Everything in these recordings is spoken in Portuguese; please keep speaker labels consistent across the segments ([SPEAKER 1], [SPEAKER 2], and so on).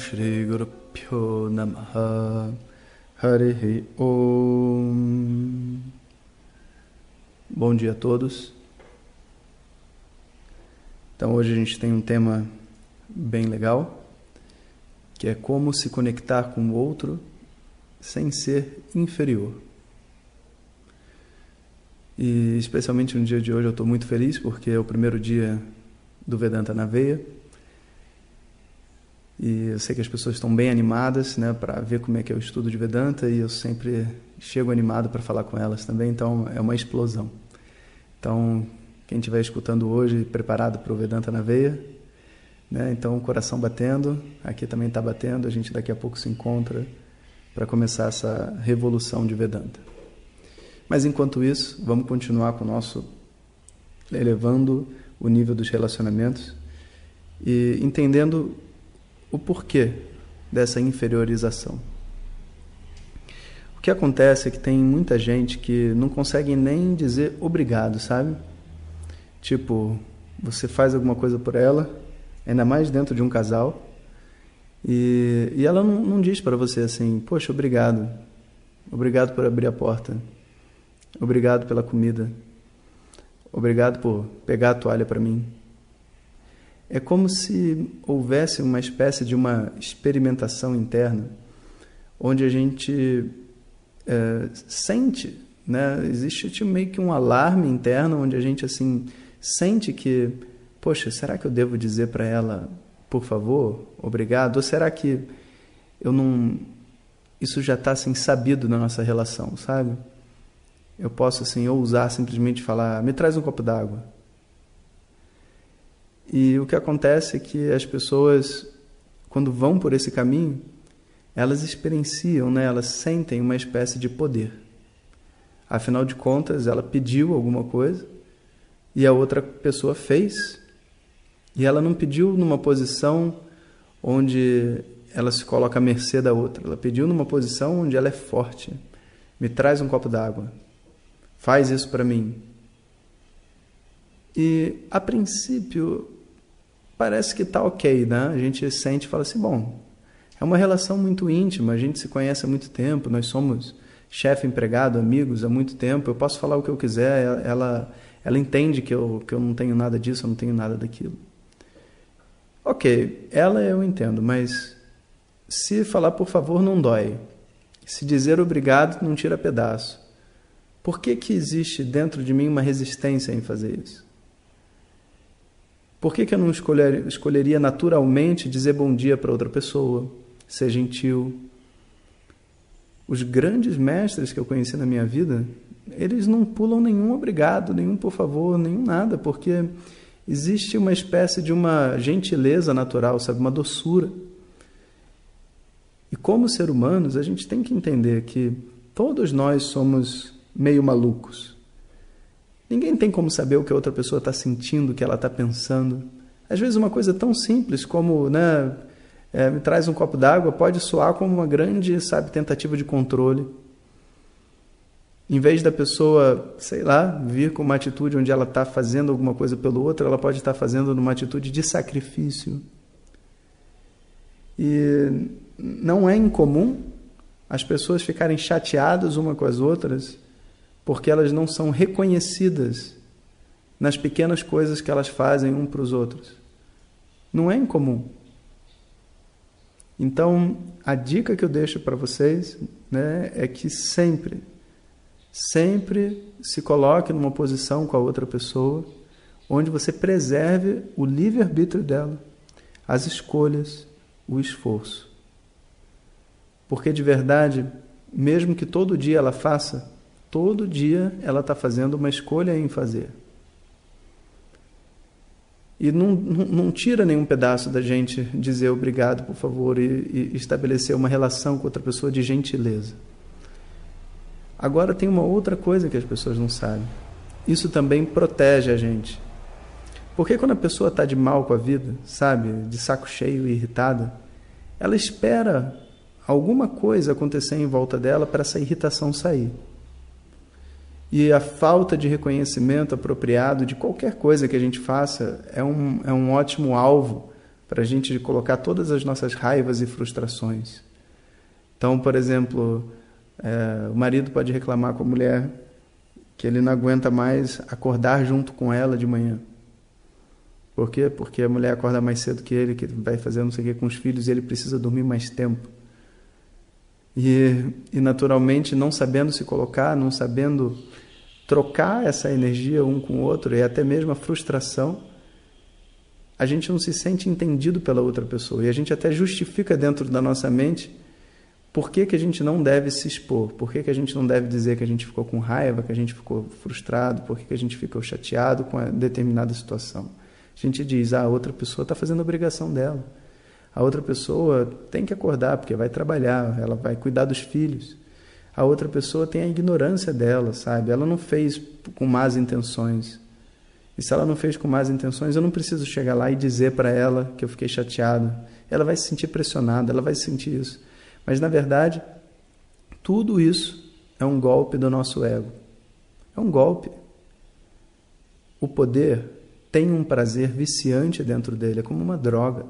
[SPEAKER 1] Shri Guru Pyo Namaha Harihi Om Bom dia a todos. Então hoje a gente tem um tema bem legal, que é como se conectar com o outro sem ser inferior. E especialmente no dia de hoje eu estou muito feliz porque é o primeiro dia do Vedanta na Veia. E eu sei que as pessoas estão bem animadas né, para ver como é que é o estudo de Vedanta e eu sempre chego animado para falar com elas também, então é uma explosão. Então, quem estiver escutando hoje, preparado para o Vedanta na Veia, né, então o coração batendo, aqui também está batendo, a gente daqui a pouco se encontra para começar essa revolução de Vedanta. Mas enquanto isso, vamos continuar com o nosso elevando o nível dos relacionamentos e entendendo o porquê dessa inferiorização. O que acontece é que tem muita gente que não consegue nem dizer obrigado, sabe? Tipo, você faz alguma coisa por ela, ainda mais dentro de um casal, e, e ela não, não diz para você assim: Poxa, obrigado. Obrigado por abrir a porta. Obrigado pela comida. Obrigado por pegar a toalha para mim. É como se houvesse uma espécie de uma experimentação interna, onde a gente é, sente, né? Existe tipo, meio que um alarme interno, onde a gente assim sente que, poxa, será que eu devo dizer para ela, por favor, obrigado? Ou será que eu não, isso já está assim sabido na nossa relação, sabe? Eu posso assim ousar simplesmente falar, me traz um copo d'água e o que acontece é que as pessoas, quando vão por esse caminho, elas experienciam, né? elas sentem uma espécie de poder. Afinal de contas, ela pediu alguma coisa e a outra pessoa fez. E ela não pediu numa posição onde ela se coloca à mercê da outra. Ela pediu numa posição onde ela é forte. Me traz um copo d'água. Faz isso para mim. E a princípio parece que está ok, né? A gente sente e fala assim, bom, é uma relação muito íntima, a gente se conhece há muito tempo, nós somos chefe, empregado, amigos há muito tempo, eu posso falar o que eu quiser, ela, ela entende que eu, que eu não tenho nada disso, eu não tenho nada daquilo. Ok, ela eu entendo, mas se falar por favor não dói, se dizer obrigado não tira pedaço. Por que, que existe dentro de mim uma resistência em fazer isso? Por que, que eu não escolher, escolheria naturalmente dizer bom dia para outra pessoa, ser gentil? Os grandes mestres que eu conheci na minha vida, eles não pulam nenhum obrigado, nenhum por favor, nenhum nada, porque existe uma espécie de uma gentileza natural, sabe, uma doçura. E como ser humanos, a gente tem que entender que todos nós somos meio malucos. Ninguém tem como saber o que a outra pessoa está sentindo, o que ela está pensando. Às vezes, uma coisa tão simples como, né, é, me traz um copo d'água, pode soar como uma grande, sabe, tentativa de controle. Em vez da pessoa, sei lá, vir com uma atitude onde ela está fazendo alguma coisa pelo outro, ela pode estar tá fazendo numa atitude de sacrifício. E não é incomum as pessoas ficarem chateadas uma com as outras porque elas não são reconhecidas nas pequenas coisas que elas fazem um para os outros. Não é incomum. Então, a dica que eu deixo para vocês né, é que sempre, sempre se coloque numa posição com a outra pessoa onde você preserve o livre-arbítrio dela, as escolhas, o esforço. Porque de verdade, mesmo que todo dia ela faça Todo dia ela está fazendo uma escolha em fazer. E não, não, tira nenhum pedaço da gente dizer obrigado, por favor, e, e estabelecer uma relação com outra pessoa de gentileza. Agora tem uma outra coisa que as pessoas não sabem. Isso também protege a gente. Porque quando a pessoa está de mal com a vida, sabe, de saco cheio e irritada, ela espera alguma coisa acontecer em volta dela para essa irritação sair. E a falta de reconhecimento apropriado de qualquer coisa que a gente faça é um, é um ótimo alvo para a gente colocar todas as nossas raivas e frustrações. Então, por exemplo, é, o marido pode reclamar com a mulher que ele não aguenta mais acordar junto com ela de manhã. Por quê? Porque a mulher acorda mais cedo que ele, que vai fazer não sei o que com os filhos e ele precisa dormir mais tempo. E, e naturalmente, não sabendo se colocar, não sabendo trocar essa energia um com o outro e até mesmo a frustração, a gente não se sente entendido pela outra pessoa. E a gente até justifica dentro da nossa mente por que, que a gente não deve se expor, por que, que a gente não deve dizer que a gente ficou com raiva, que a gente ficou frustrado, por que, que a gente ficou chateado com a determinada situação. A gente diz, ah, a outra pessoa está fazendo a obrigação dela. A outra pessoa tem que acordar porque vai trabalhar, ela vai cuidar dos filhos. A outra pessoa tem a ignorância dela, sabe? Ela não fez com más intenções. E se ela não fez com más intenções, eu não preciso chegar lá e dizer para ela que eu fiquei chateado. Ela vai se sentir pressionada, ela vai sentir isso. Mas na verdade, tudo isso é um golpe do nosso ego. É um golpe. O poder tem um prazer viciante dentro dele, é como uma droga.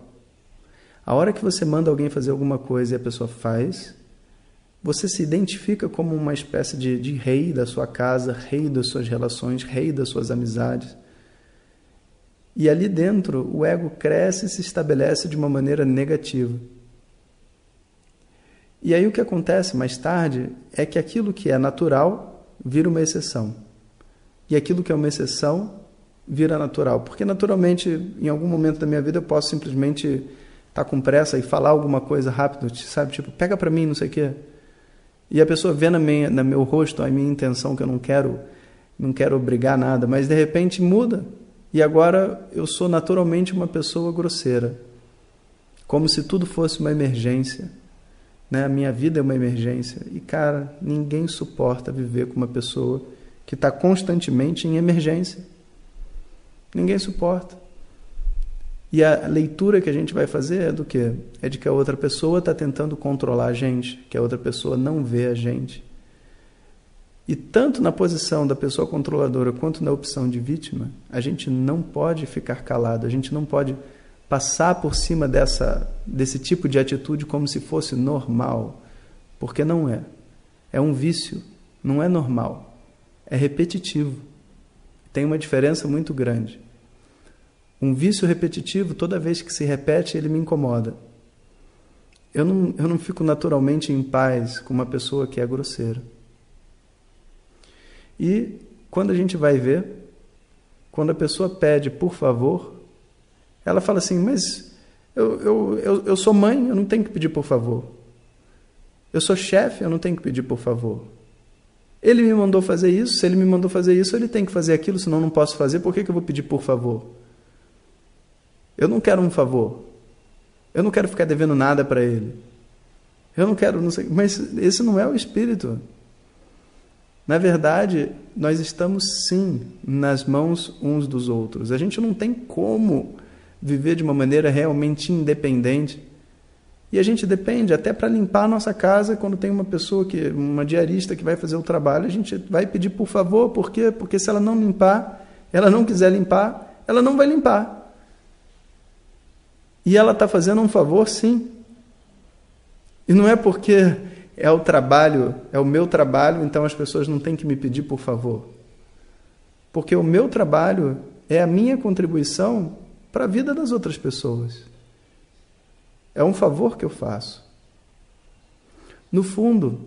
[SPEAKER 1] A hora que você manda alguém fazer alguma coisa e a pessoa faz, você se identifica como uma espécie de, de rei da sua casa, rei das suas relações, rei das suas amizades. E ali dentro, o ego cresce e se estabelece de uma maneira negativa. E aí o que acontece mais tarde é que aquilo que é natural vira uma exceção. E aquilo que é uma exceção vira natural. Porque naturalmente, em algum momento da minha vida, eu posso simplesmente tá com pressa e falar alguma coisa rápido, sabe? Tipo, pega para mim, não sei o quê. E a pessoa vê na minha, no meu rosto a minha intenção que eu não quero, não quero obrigar nada, mas de repente muda. E agora eu sou naturalmente uma pessoa grosseira. Como se tudo fosse uma emergência né? A minha vida é uma emergência. E, cara, ninguém suporta viver com uma pessoa que está constantemente em emergência. Ninguém suporta. E a leitura que a gente vai fazer é do que? É de que a outra pessoa está tentando controlar a gente, que a outra pessoa não vê a gente. E tanto na posição da pessoa controladora quanto na opção de vítima, a gente não pode ficar calado, a gente não pode passar por cima dessa, desse tipo de atitude como se fosse normal, porque não é. É um vício, não é normal. É repetitivo. Tem uma diferença muito grande. Um vício repetitivo, toda vez que se repete, ele me incomoda. Eu não, eu não fico naturalmente em paz com uma pessoa que é grosseira. E quando a gente vai ver, quando a pessoa pede por favor, ela fala assim: Mas eu, eu, eu, eu sou mãe, eu não tenho que pedir por favor. Eu sou chefe, eu não tenho que pedir por favor. Ele me mandou fazer isso, se ele me mandou fazer isso, ele tem que fazer aquilo, senão eu não posso fazer, por que, que eu vou pedir por favor? Eu não quero um favor. Eu não quero ficar devendo nada para ele. Eu não quero, não sei, mas esse não é o espírito. Na verdade, nós estamos sim nas mãos uns dos outros. A gente não tem como viver de uma maneira realmente independente. E a gente depende até para limpar a nossa casa, quando tem uma pessoa que, uma diarista que vai fazer o trabalho, a gente vai pedir por favor, por quê? Porque se ela não limpar, ela não quiser limpar, ela não vai limpar. E ela está fazendo um favor, sim. E não é porque é o trabalho, é o meu trabalho, então as pessoas não têm que me pedir por favor. Porque o meu trabalho é a minha contribuição para a vida das outras pessoas. É um favor que eu faço. No fundo,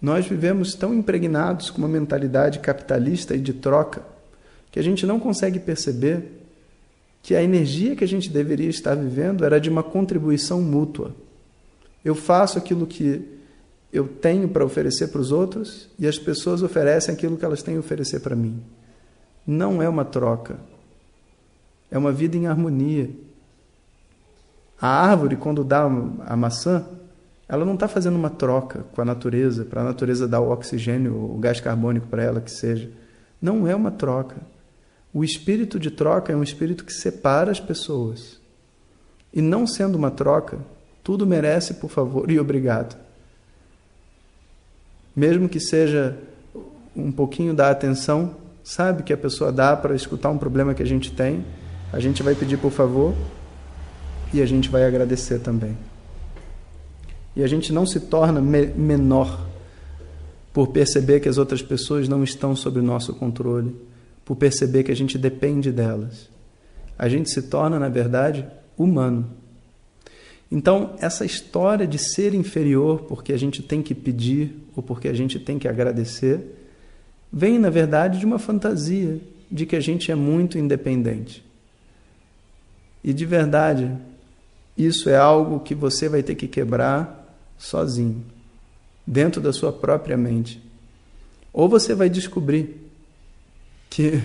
[SPEAKER 1] nós vivemos tão impregnados com uma mentalidade capitalista e de troca que a gente não consegue perceber que a energia que a gente deveria estar vivendo era de uma contribuição mútua. Eu faço aquilo que eu tenho para oferecer para os outros e as pessoas oferecem aquilo que elas têm a oferecer para mim. Não é uma troca, é uma vida em harmonia. A árvore, quando dá a maçã, ela não está fazendo uma troca com a natureza, para a natureza dar o oxigênio, o gás carbônico para ela, que seja. Não é uma troca. O espírito de troca é um espírito que separa as pessoas. E não sendo uma troca, tudo merece por favor e obrigado. Mesmo que seja um pouquinho da atenção, sabe, que a pessoa dá para escutar um problema que a gente tem, a gente vai pedir por favor e a gente vai agradecer também. E a gente não se torna me menor por perceber que as outras pessoas não estão sob nosso controle, por perceber que a gente depende delas. A gente se torna, na verdade, humano. Então, essa história de ser inferior porque a gente tem que pedir ou porque a gente tem que agradecer, vem, na verdade, de uma fantasia de que a gente é muito independente. E de verdade, isso é algo que você vai ter que quebrar sozinho, dentro da sua própria mente. Ou você vai descobrir que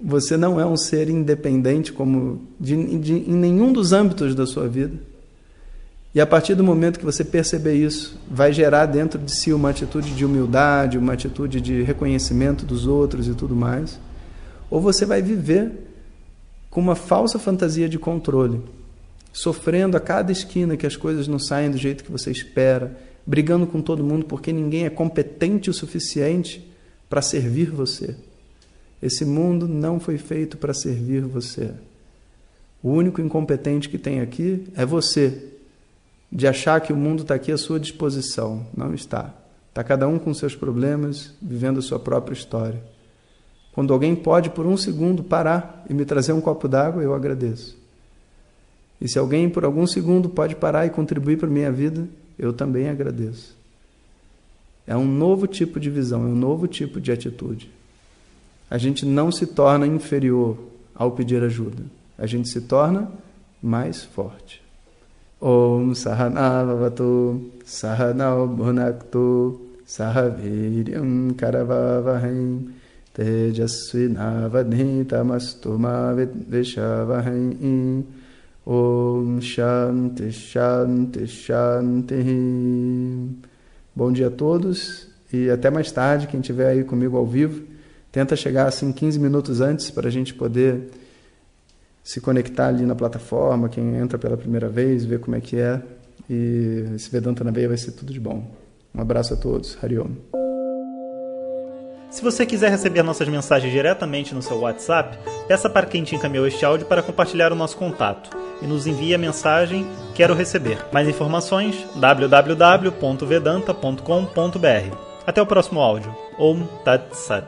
[SPEAKER 1] você não é um ser independente como de, de, em nenhum dos âmbitos da sua vida. E a partir do momento que você perceber isso, vai gerar dentro de si uma atitude de humildade, uma atitude de reconhecimento dos outros e tudo mais. Ou você vai viver com uma falsa fantasia de controle sofrendo a cada esquina que as coisas não saem do jeito que você espera, brigando com todo mundo porque ninguém é competente o suficiente para servir você. Esse mundo não foi feito para servir você. O único incompetente que tem aqui é você, de achar que o mundo está aqui à sua disposição. Não está. Está cada um com seus problemas, vivendo a sua própria história. Quando alguém pode, por um segundo, parar e me trazer um copo d'água, eu agradeço. E se alguém por algum segundo pode parar e contribuir para a minha vida, eu também agradeço. É um novo tipo de visão, é um novo tipo de atitude. A gente não se torna inferior ao pedir ajuda. A gente se torna mais forte. Om Sahanavatu Sahanau Bhunaktu Sahaviryam Karavavahim Tejasvinavadhitamastu Mavidvishavahim Om Shanti Shanti Shanti. Bom dia a todos e até mais tarde. Quem estiver aí comigo ao vivo, tenta chegar assim 15 minutos antes para a gente poder se conectar ali na plataforma. Quem entra pela primeira vez, ver como é que é. E esse Vedanta na veia vai ser tudo de bom. Um abraço a todos. Hariom.
[SPEAKER 2] Se você quiser receber nossas mensagens diretamente no seu WhatsApp, peça para quem te encaminhou este áudio para compartilhar o nosso contato e nos envie a mensagem Quero receber. Mais informações www.vedanta.com.br. Até o próximo áudio. Om Tat Sat.